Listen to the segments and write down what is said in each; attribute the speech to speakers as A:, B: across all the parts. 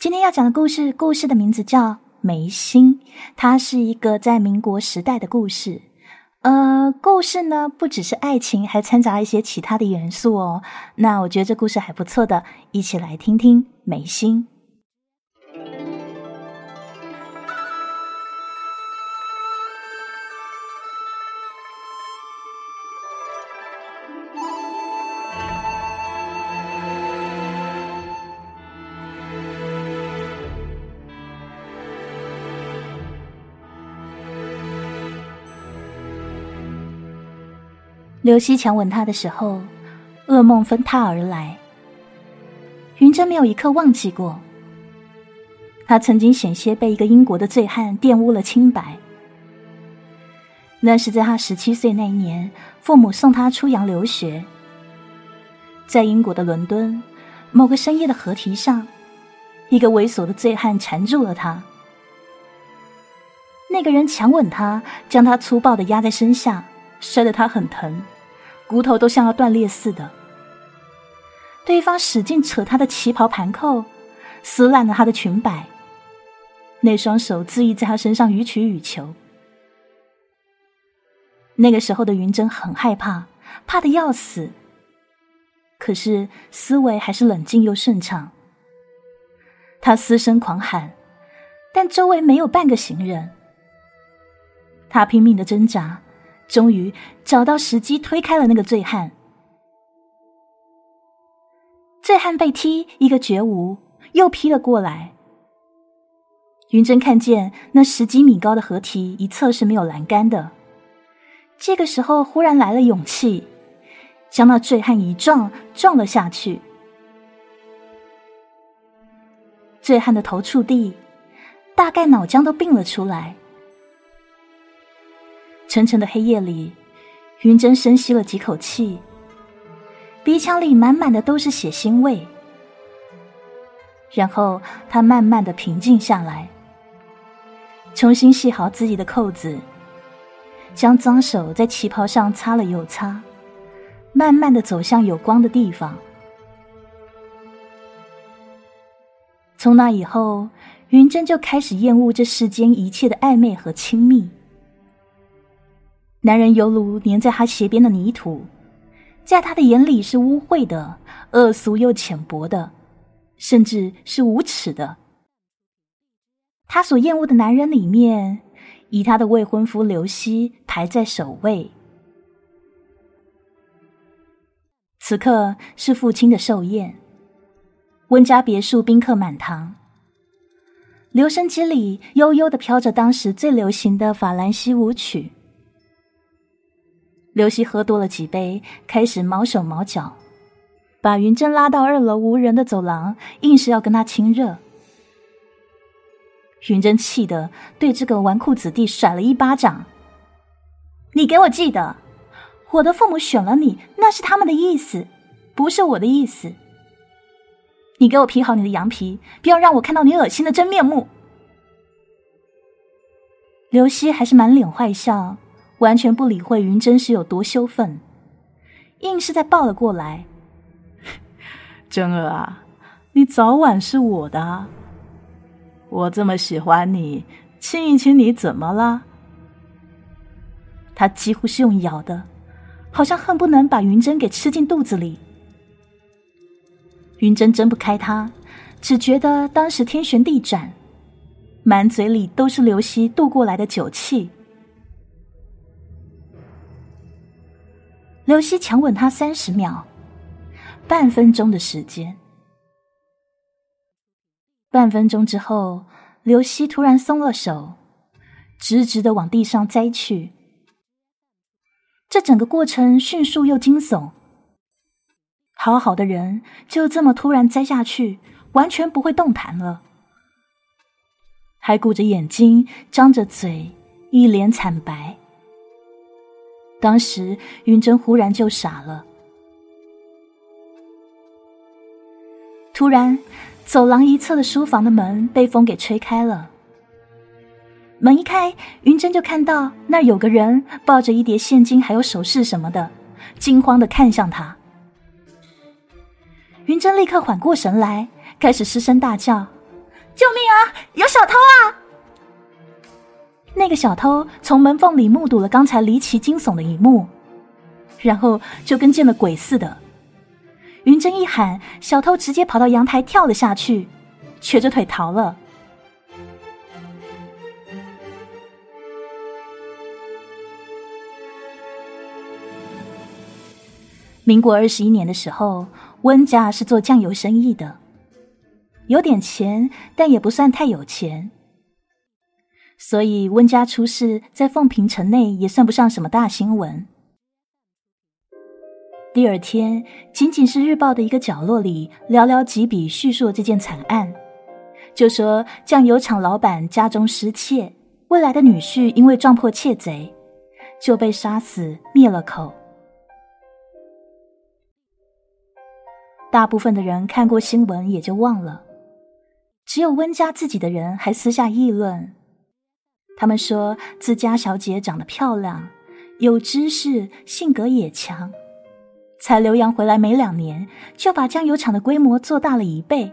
A: 今天要讲的故事，故事的名字叫《眉心》，它是一个在民国时代的故事。呃，故事呢不只是爱情，还掺杂一些其他的元素哦。那我觉得这故事还不错的，一起来听听《眉心》。刘希强吻她的时候，噩梦纷沓而来。云珍没有一刻忘记过，她曾经险些被一个英国的醉汉玷污了清白。那是在她十七岁那年，父母送她出洋留学，在英国的伦敦某个深夜的河堤上，一个猥琐的醉汉缠住了她。那个人强吻她，将她粗暴的压在身下。摔得他很疼，骨头都像要断裂似的。对方使劲扯他的旗袍盘扣，撕烂了他的裙摆。那双手恣意在他身上予取予求。那个时候的云珍很害怕，怕的要死。可是思维还是冷静又顺畅。他嘶声狂喊，但周围没有半个行人。他拼命的挣扎。终于找到时机，推开了那个醉汉。醉汉被踢一个绝无，又劈了过来。云珍看见那十几米高的河堤一侧是没有栏杆的，这个时候忽然来了勇气，将那醉汉一撞，撞了下去。醉汉的头触地，大概脑浆都并了出来。沉沉的黑夜里，云珍深吸了几口气，鼻腔里满满的都是血腥味。然后她慢慢的平静下来，重新系好自己的扣子，将脏手在旗袍上擦了又擦，慢慢的走向有光的地方。从那以后，云珍就开始厌恶这世间一切的暧昧和亲密。男人犹如粘在他鞋边的泥土，在他的眼里是污秽的、恶俗又浅薄的，甚至是无耻的。他所厌恶的男人里面，以他的未婚夫刘希排在首位。此刻是父亲的寿宴，温家别墅宾客满堂，留声机里悠悠的飘着当时最流行的法兰西舞曲。刘希喝多了几杯，开始毛手毛脚，把云珍拉到二楼无人的走廊，硬是要跟他亲热。云珍气得对这个纨绔子弟甩了一巴掌：“你给我记得，我的父母选了你，那是他们的意思，不是我的意思。你给我披好你的羊皮，不要让我看到你恶心的真面目。”刘希还是满脸坏笑。完全不理会云珍是有多羞愤，硬是在抱了过来。珍儿啊，你早晚是我的，我这么喜欢你，亲一亲你怎么了？他几乎是用咬的，好像恨不能把云珍给吃进肚子里。云珍睁不开他，只觉得当时天旋地转，满嘴里都是刘希渡过来的酒气。刘希强吻他三十秒，半分钟的时间。半分钟之后，刘希突然松了手，直直的往地上栽去。这整个过程迅速又惊悚。好好的人就这么突然栽下去，完全不会动弹了，还顾着眼睛，张着嘴，一脸惨白。当时云珍忽然就傻了。突然，走廊一侧的书房的门被风给吹开了。门一开，云珍就看到那有个人抱着一叠现金，还有首饰什么的，惊慌的看向他。云珍立刻缓过神来，开始失声大叫：“救命啊！有小偷啊！那个小偷从门缝里目睹了刚才离奇惊悚的一幕，然后就跟见了鬼似的。云珍一喊，小偷直接跑到阳台跳了下去，瘸着腿逃了。民国二十一年的时候，温家是做酱油生意的，有点钱，但也不算太有钱。所以温家出事，在凤平城内也算不上什么大新闻。第二天，仅仅是日报的一个角落里，寥寥几笔叙述了这件惨案，就说酱油厂老板家中失窃，未来的女婿因为撞破窃贼，就被杀死灭了口。大部分的人看过新闻也就忘了，只有温家自己的人还私下议论。他们说自家小姐长得漂亮，有知识，性格也强，才留洋回来没两年，就把酱油厂的规模做大了一倍。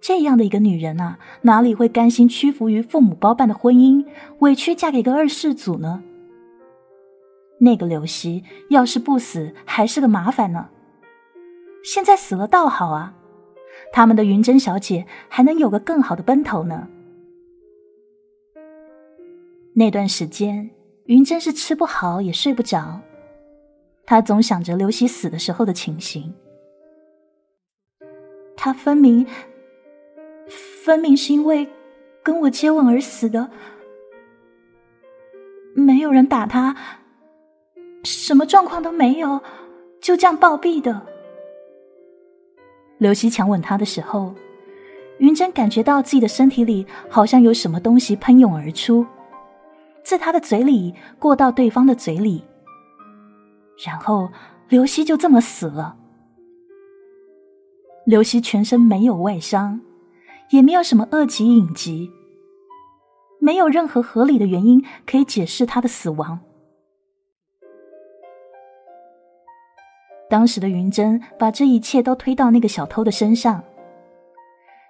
A: 这样的一个女人啊，哪里会甘心屈服于父母包办的婚姻，委屈嫁给个二世祖呢？那个刘熙要是不死，还是个麻烦呢。现在死了倒好啊，他们的云珍小姐还能有个更好的奔头呢。那段时间，云珍是吃不好也睡不着，她总想着刘喜死的时候的情形。他分明，分明是因为跟我接吻而死的，没有人打他，什么状况都没有，就这样暴毙的。刘希强吻她的时候，云珍感觉到自己的身体里好像有什么东西喷涌而出，自他的嘴里过到对方的嘴里，然后刘希就这么死了。刘希全身没有外伤，也没有什么恶疾隐疾，没有任何合理的原因可以解释他的死亡。当时的云珍把这一切都推到那个小偷的身上。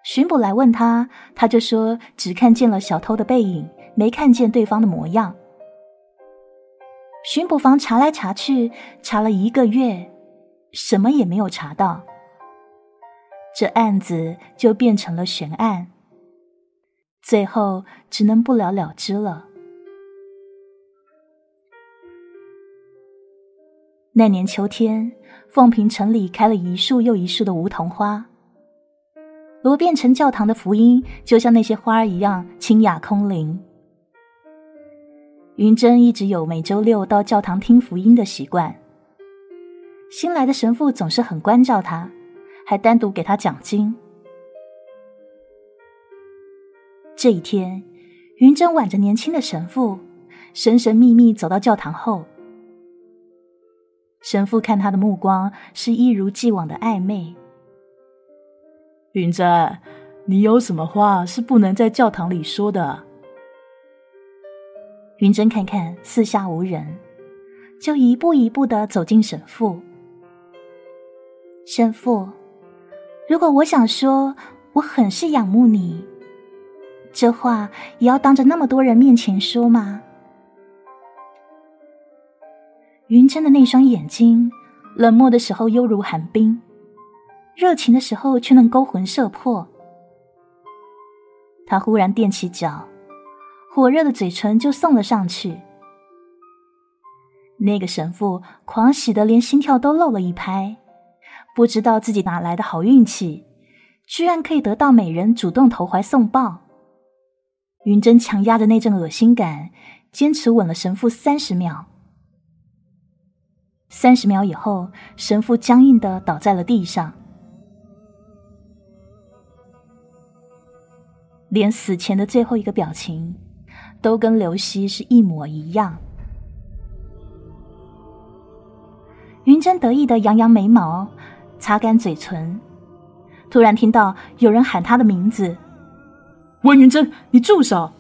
A: 巡捕来问他，他就说只看见了小偷的背影，没看见对方的模样。巡捕房查来查去，查了一个月，什么也没有查到。这案子就变成了悬案，最后只能不了了之了。那年秋天。凤平城里开了一树又一树的梧桐花，罗变城教堂的福音就像那些花儿一样清雅空灵。云珍一直有每周六到教堂听福音的习惯，新来的神父总是很关照他，还单独给他讲经。这一天，云珍挽着年轻的神父，神神秘秘走到教堂后。神父看他的目光是一如既往的暧昧。
B: 云珍，你有什么话是不能在教堂里说的？
A: 云珍看看四下无人，就一步一步的走进沈父。沈父，如果我想说我很是仰慕你，这话也要当着那么多人面前说吗？云珍的那双眼睛，冷漠的时候犹如寒冰，热情的时候却能勾魂摄魄。他忽然踮起脚，火热的嘴唇就送了上去。那个神父狂喜的连心跳都漏了一拍，不知道自己哪来的好运气，居然可以得到美人主动投怀送抱。云珍强压着那阵恶心感，坚持吻了神父三十秒。三十秒以后，神父僵硬的倒在了地上，连死前的最后一个表情，都跟刘希是一模一样。云珍得意的扬扬眉毛，擦干嘴唇，突然听到有人喊她的名字：“
B: 温云珍，你住手！”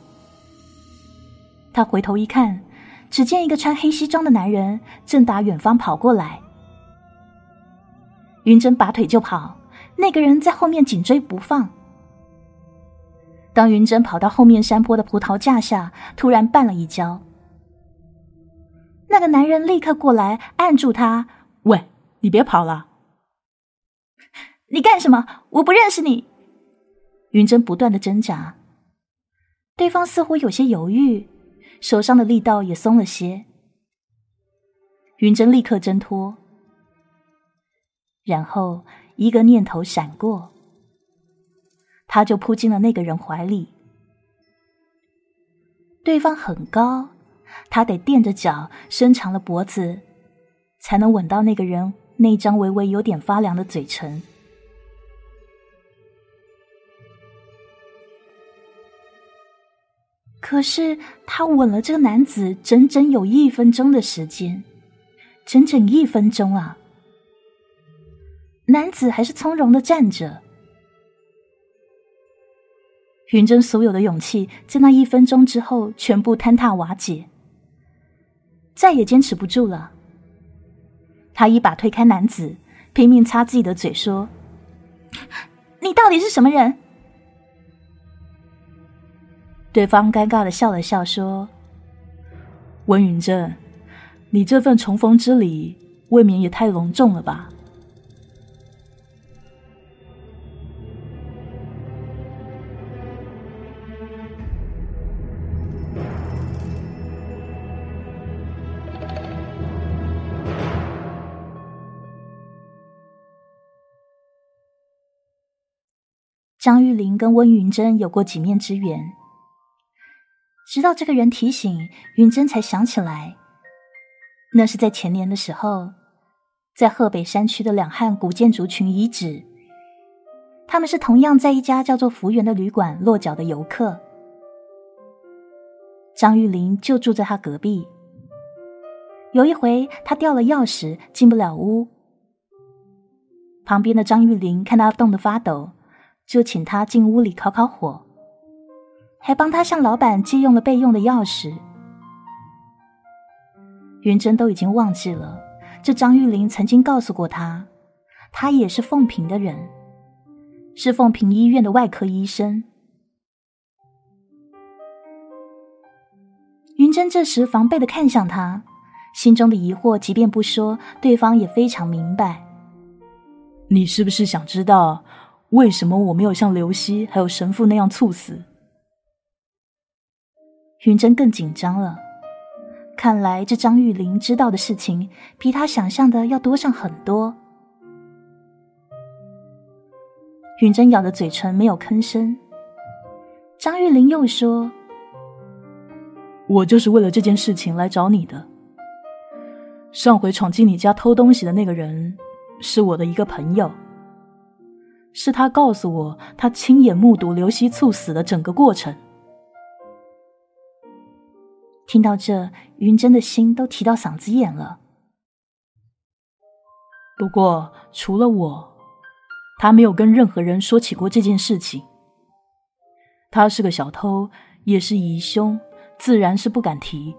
A: 他回头一看。只见一个穿黑西装的男人正打远方跑过来，云珍拔腿就跑，那个人在后面紧追不放。当云珍跑到后面山坡的葡萄架下，突然绊了一跤。那个男人立刻过来按住他：“
B: 喂，你别跑了！
A: 你干什么？我不认识你！”云珍不断的挣扎，对方似乎有些犹豫，手上的力道也松了些。云珍立刻挣脱，然后一个念头闪过，他就扑进了那个人怀里。对方很高，他得垫着脚，伸长了脖子，才能吻到那个人那张微微有点发凉的嘴唇。可是他吻了这个男子整整有一分钟的时间。整整一分钟啊！男子还是从容的站着。云珍所有的勇气在那一分钟之后全部坍塌瓦解，再也坚持不住了。他一把推开男子，拼命擦自己的嘴，说：“你到底是什么人？”对方尴尬的笑了笑，说：“
B: 温云珍。”你这份重逢之礼，未免也太隆重了吧？
A: 张玉玲跟温云珍有过几面之缘，直到这个人提醒云珍，才想起来。那是在前年的时候，在河北山区的两汉古建筑群遗址，他们是同样在一家叫做福源的旅馆落脚的游客。张玉林就住在他隔壁。有一回，他掉了钥匙，进不了屋。旁边的张玉林看他冻得发抖，就请他进屋里烤烤火，还帮他向老板借用了备用的钥匙。云珍都已经忘记了，这张玉玲曾经告诉过他，他也是凤平的人，是凤平医院的外科医生。云珍这时防备的看向他，心中的疑惑，即便不说，对方也非常明白。
B: 你是不是想知道，为什么我没有像刘希还有神父那样猝死？
A: 云珍更紧张了。看来这张玉玲知道的事情比他想象的要多上很多。云珍咬着嘴唇没有吭声。张玉玲又说：“
B: 我就是为了这件事情来找你的。上回闯进你家偷东西的那个人是我的一个朋友，是他告诉我他亲眼目睹刘希猝死的整个过程。”
A: 听到这，云珍的心都提到嗓子眼了。
B: 不过，除了我，他没有跟任何人说起过这件事情。他是个小偷，也是疑凶，自然是不敢提。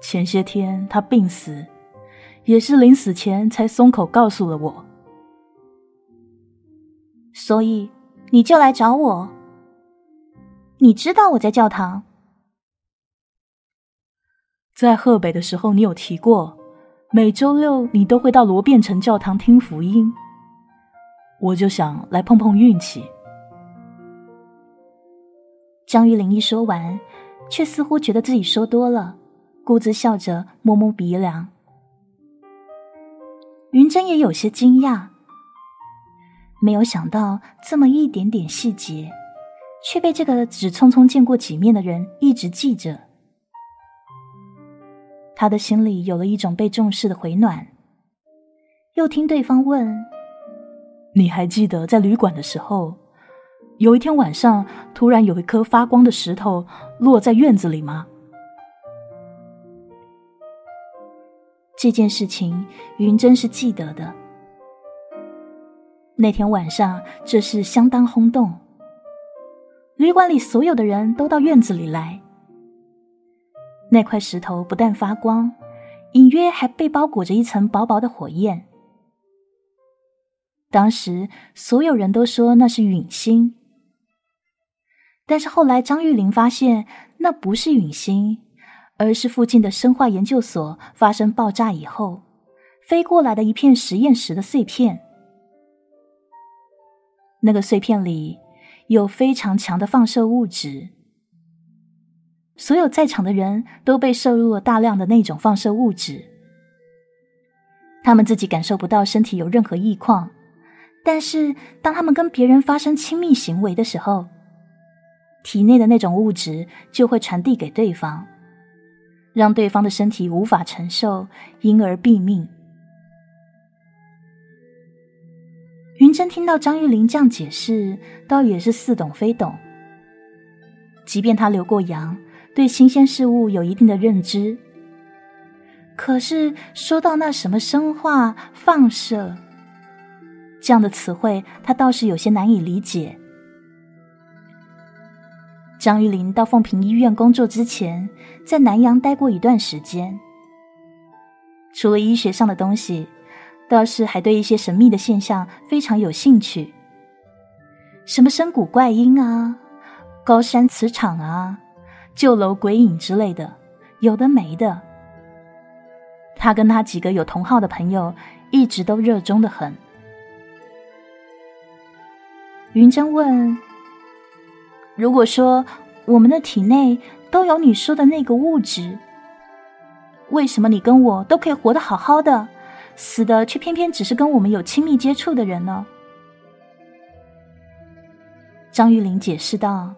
B: 前些天他病死，也是临死前才松口告诉了我。
A: 所以，你就来找我。你知道我在教堂。
B: 在河北的时候，你有提过，每周六你都会到罗变城教堂听福音。我就想来碰碰运气。
A: 张玉玲一说完，却似乎觉得自己说多了，故自笑着摸摸鼻梁。云珍也有些惊讶，没有想到这么一点点细节，却被这个只匆匆见过几面的人一直记着。他的心里有了一种被重视的回暖。又听对方问：“
B: 你还记得在旅馆的时候，有一天晚上突然有一颗发光的石头落在院子里吗？”
A: 这件事情，云真是记得的。那天晚上，这事相当轰动，旅馆里所有的人都到院子里来。那块石头不但发光，隐约还被包裹着一层薄薄的火焰。当时所有人都说那是陨星，但是后来张玉玲发现，那不是陨星，而是附近的生化研究所发生爆炸以后飞过来的一片实验室的碎片。那个碎片里有非常强的放射物质，所有在场的人都被摄入了大量的那种放射物质。他们自己感受不到身体有任何异况，但是当他们跟别人发生亲密行为的时候，体内的那种物质就会传递给对方，让对方的身体无法承受，因而毙命。云珍听到张玉玲这样解释，倒也是似懂非懂。即便他留过洋，对新鲜事物有一定的认知。可是说到那什么生化放射这样的词汇，他倒是有些难以理解。张玉林到凤平医院工作之前，在南洋待过一段时间，除了医学上的东西，倒是还对一些神秘的现象非常有兴趣，什么深谷怪音啊、高山磁场啊、旧楼鬼影之类的，有的没的。他跟他几个有同号的朋友一直都热衷的很。云珍问：“如果说我们的体内都有你说的那个物质，为什么你跟我都可以活得好好的，死的却偏偏只是跟我们有亲密接触的人呢？”张玉玲解释道：“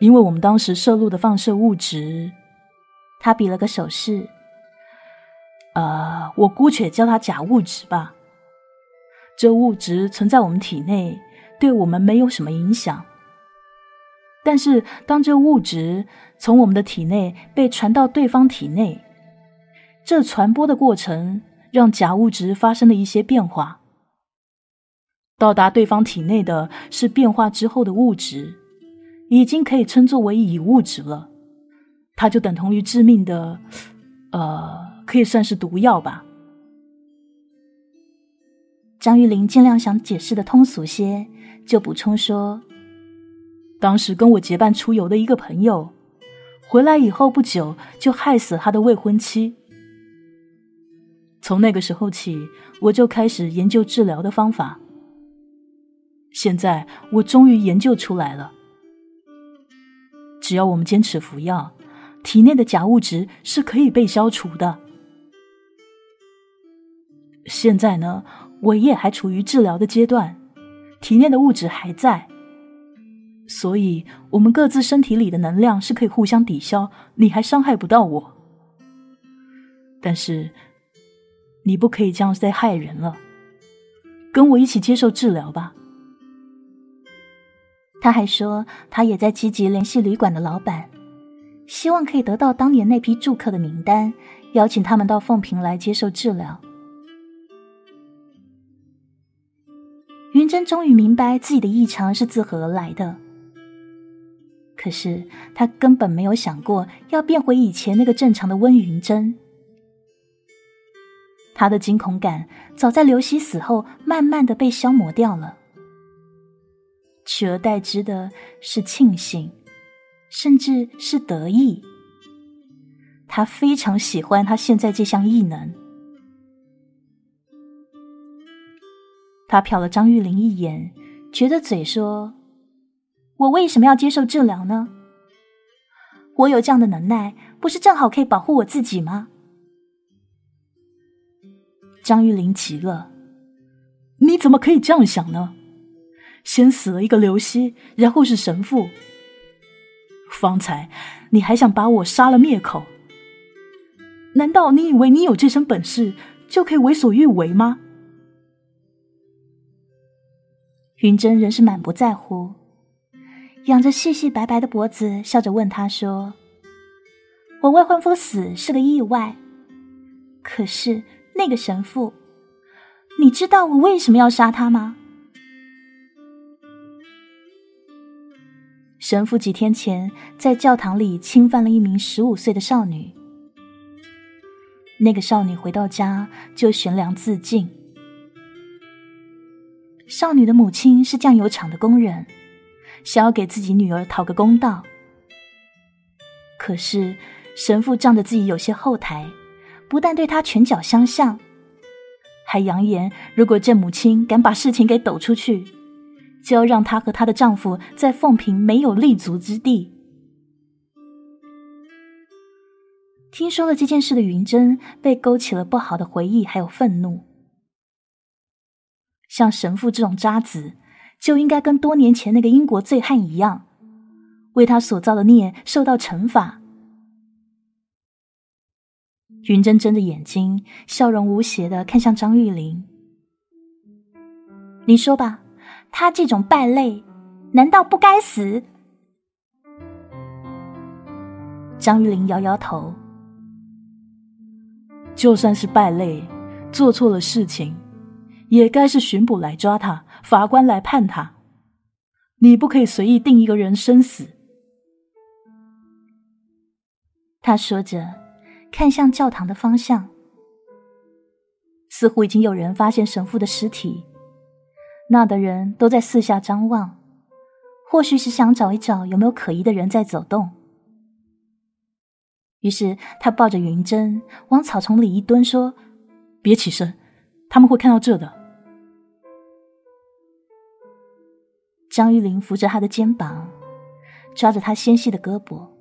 B: 因为我们当时摄入的放射物质。”
A: 他比了个手势。
B: 呃，我姑且叫它假物质吧。这物质存在我们体内，对我们没有什么影响。但是，当这物质从我们的体内被传到对方体内，这传播的过程让假物质发生了一些变化。到达对方体内的是变化之后的物质，已经可以称作为乙物质了。它就等同于致命的，呃。可以算是毒药吧。
A: 张玉玲尽量想解释的通俗些，就补充说：“
B: 当时跟我结伴出游的一个朋友，回来以后不久就害死他的未婚妻。从那个时候起，我就开始研究治疗的方法。现在我终于研究出来了，只要我们坚持服药，体内的假物质是可以被消除的。”现在呢，我也还处于治疗的阶段，体内的物质还在，所以我们各自身体里的能量是可以互相抵消，你还伤害不到我。但是，你不可以这样再害人了，跟我一起接受治疗吧。
A: 他还说，他也在积极联系旅馆的老板，希望可以得到当年那批住客的名单，邀请他们到凤平来接受治疗。云珍终于明白自己的异常是自何而来的，可是他根本没有想过要变回以前那个正常的温云珍。他的惊恐感早在刘希死后，慢慢的被消磨掉了，取而代之的是庆幸，甚至是得意。他非常喜欢他现在这项异能。他瞟了张玉玲一眼，撅着嘴说：“我为什么要接受治疗呢？我有这样的能耐，不是正好可以保护我自己吗？”
B: 张玉玲急了：“你怎么可以这样想呢？先死了一个刘希，然后是神父，方才你还想把我杀了灭口？难道你以为你有这身本事就可以为所欲为吗？”
A: 云珍仍是满不在乎，仰着细细白白的脖子，笑着问他说：“我未婚夫死是个意外，可是那个神父，你知道我为什么要杀他吗？”神父几天前在教堂里侵犯了一名十五岁的少女，那个少女回到家就悬梁自尽。少女的母亲是酱油厂的工人，想要给自己女儿讨个公道。可是神父仗着自己有些后台，不但对他拳脚相向，还扬言，如果这母亲敢把事情给抖出去，就要让她和她的丈夫在凤平没有立足之地。听说了这件事的云珍，被勾起了不好的回忆，还有愤怒。像神父这种渣子，就应该跟多年前那个英国醉汉一样，为他所造的孽受到惩罚。云珍睁着眼睛，笑容无邪的看向张玉玲：“你说吧，他这种败类，难道不该死？”张玉玲摇摇头：“
B: 就算是败类，做错了事情。”也该是巡捕来抓他，法官来判他。你不可以随意定一个人生死。
A: 他说着，看向教堂的方向，似乎已经有人发现神父的尸体。那的人都在四下张望，或许是想找一找有没有可疑的人在走动。于是他抱着云针往草丛里一蹲，说：“
B: 别起身。”他们会看到这的。
A: 张玉玲扶着他的肩膀，抓着他纤细的胳膊。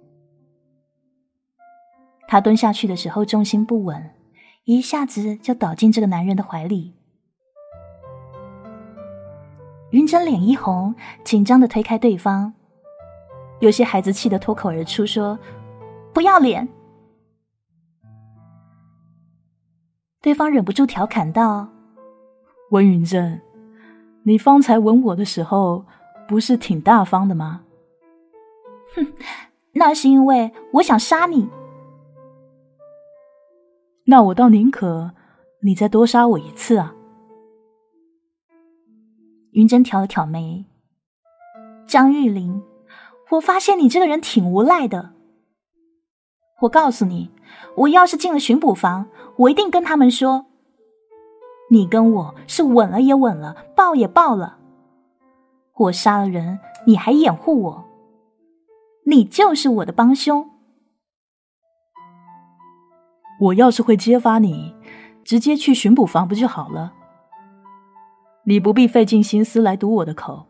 A: 他蹲下去的时候重心不稳，一下子就倒进这个男人的怀里。云珍脸一红，紧张的推开对方，有些孩子气的脱口而出说：“不要脸！”对方忍不住调侃道：“
B: 温云珍，你方才吻我的时候，不是挺大方的吗？”“
A: 哼，那是因为我想杀你。”“
B: 那我倒宁可你再多杀我一次啊。”
A: 云珍挑了挑眉：“张玉玲，我发现你这个人挺无赖的。我告诉你。”我要是进了巡捕房，我一定跟他们说：“你跟我是吻了也吻了，抱也抱了。我杀了人，你还掩护我，你就是我的帮凶。
B: 我要是会揭发你，直接去巡捕房不就好了？你不必费尽心思来堵我的口。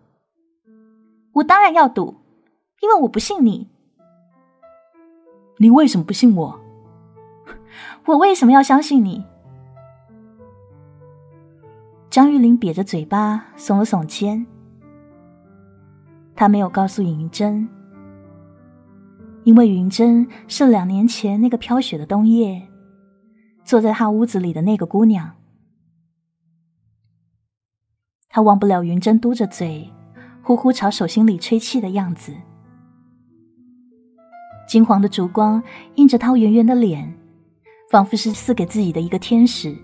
A: 我当然要堵，因为我不信你。
B: 你为什么不信我？”
A: 我为什么要相信你？张玉玲瘪着嘴巴，耸了耸肩。他没有告诉云珍，因为云珍是两年前那个飘雪的冬夜，坐在他屋子里的那个姑娘。他忘不了云珍嘟着嘴，呼呼朝手心里吹气的样子。金黄的烛光映着她圆圆的脸。仿佛是赐给自己的一个天使，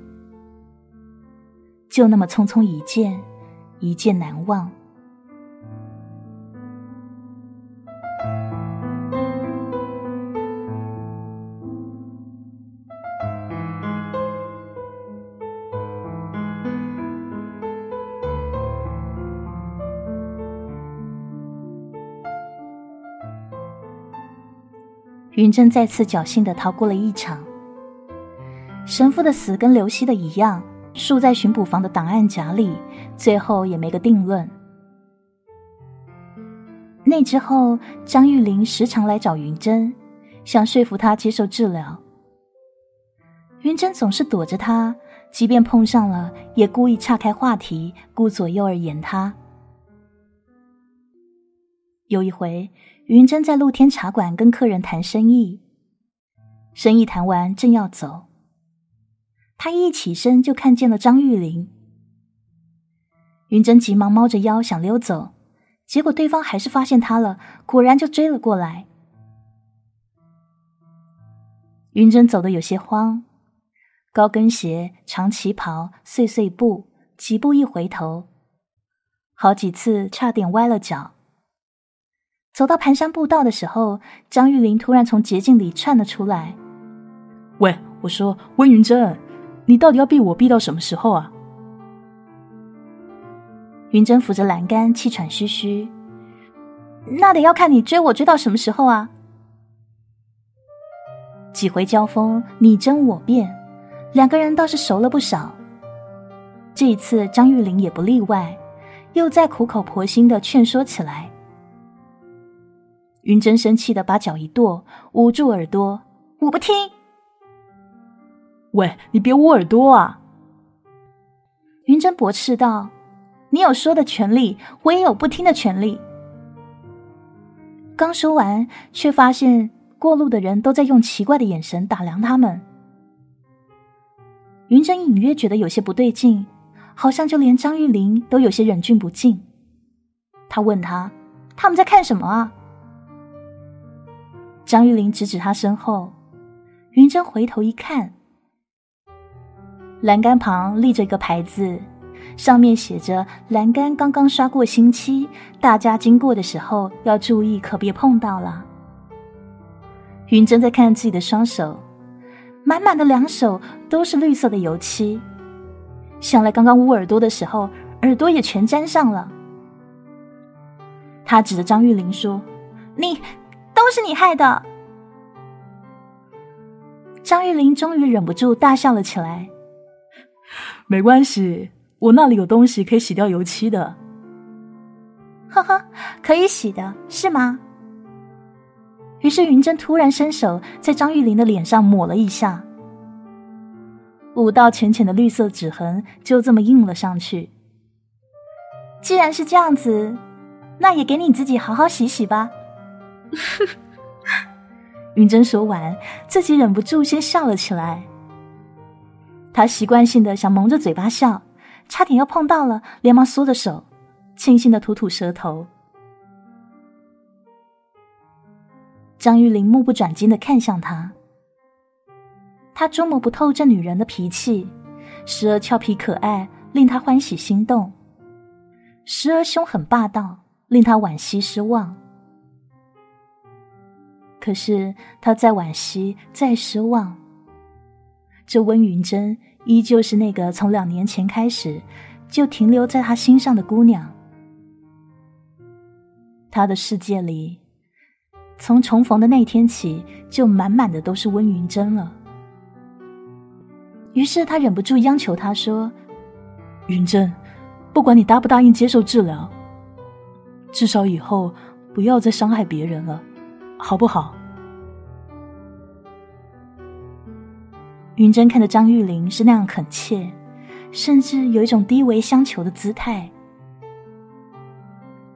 A: 就那么匆匆一见，一见难忘。云珍再次侥幸的逃过了一场。神父的死跟刘希的一样，竖在巡捕房的档案夹里，最后也没个定论。那之后，张玉玲时常来找云珍，想说服她接受治疗。云珍总是躲着他，即便碰上了，也故意岔开话题，顾左右而言他。有一回，云珍在露天茶馆跟客人谈生意，生意谈完，正要走。他一起身就看见了张玉玲，云珍急忙猫着腰想溜走，结果对方还是发现他了，果然就追了过来。云珍走的有些慌，高跟鞋、长旗袍、碎碎步，几步一回头，好几次差点歪了脚。走到盘山步道的时候，张玉玲突然从捷径里窜了出来：“
B: 喂，我说温云珍。”你到底要逼我逼到什么时候啊？
A: 云珍扶着栏杆，气喘吁吁。那得要看你追我追到什么时候啊。几回交锋，你争我辩，两个人倒是熟了不少。这一次，张玉玲也不例外，又在苦口婆心的劝说起来。云珍生气的把脚一跺，捂住耳朵：“我不听。”“
B: 喂，你别捂耳朵啊！”
A: 云珍驳斥道：“你有说的权利，我也有不听的权利。”刚说完，却发现过路的人都在用奇怪的眼神打量他们。云珍隐约觉得有些不对劲，好像就连张玉玲都有些忍俊不禁。他问他：“他们在看什么啊？”张玉玲指指他身后，云珍回头一看，栏杆旁立着一个牌子，上面写着“栏杆刚刚刷过新漆，大家经过的时候要注意，可别碰到了。”云珍在看自己的双手，满满的两手都是绿色的油漆，想来刚刚捂耳朵的时候，耳朵也全沾上了。他指着张玉玲说：“你。”都是你害的！张玉玲终于忍不住大笑了起来。
B: 没关系，我那里有东西可以洗掉油漆的。
A: 呵呵，可以洗的是吗？于是云珍突然伸手在张玉玲的脸上抹了一下，五道浅浅的绿色指痕就这么印了上去。既然是这样子，那也给你自己好好洗洗吧。云珍说完，自己忍不住先笑了起来。他习惯性的想蒙着嘴巴笑，差点要碰到了，连忙缩着手，轻轻的吐吐舌头。张玉玲目不转睛的看向他，他捉摸不透这女人的脾气，时而俏皮可爱，令他欢喜心动；时而凶狠霸道，令他惋惜失望。可是他再惋惜，再失望。这温云珍依旧是那个从两年前开始就停留在他心上的姑娘。他的世界里，从重逢的那天起，就满满的都是温云珍了。于是他忍不住央求他说：“
B: 云珍，不管你答不答应接受治疗，至少以后不要再伤害别人了。”好不好？
A: 云珍看着张玉玲是那样恳切，甚至有一种低微相求的姿态，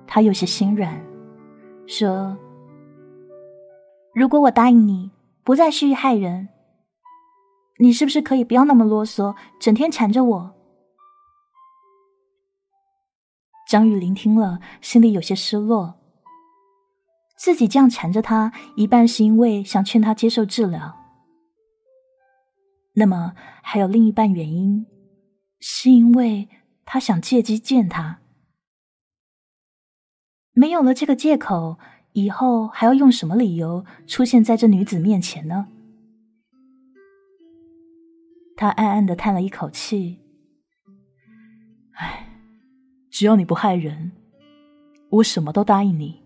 A: 她有些心软，说：“如果我答应你不再蓄意害人，你是不是可以不要那么啰嗦，整天缠着我？”张玉玲听了，心里有些失落。自己这样缠着他，一半是因为想劝他接受治疗，那么还有另一半原因，是因为他想借机见他。没有了这个借口，以后还要用什么理由出现在这女子面前呢？他暗暗的叹了一口气：“
B: 唉，只要你不害人，我什么都答应你。”